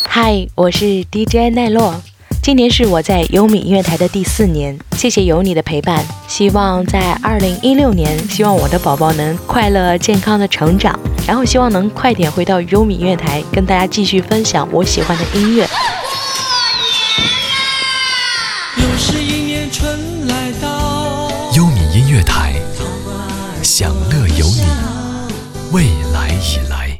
嗨，我是 DJ 奈洛，今年是我在优米音乐台的第四年，谢谢有你的陪伴，希望在二零一六年，希望我的宝宝能快乐健康的成长，然后希望能快点回到优米音乐台，跟大家继续分享我喜欢的音乐。又是一年春来到，优米音乐台，享乐有你，未来已来。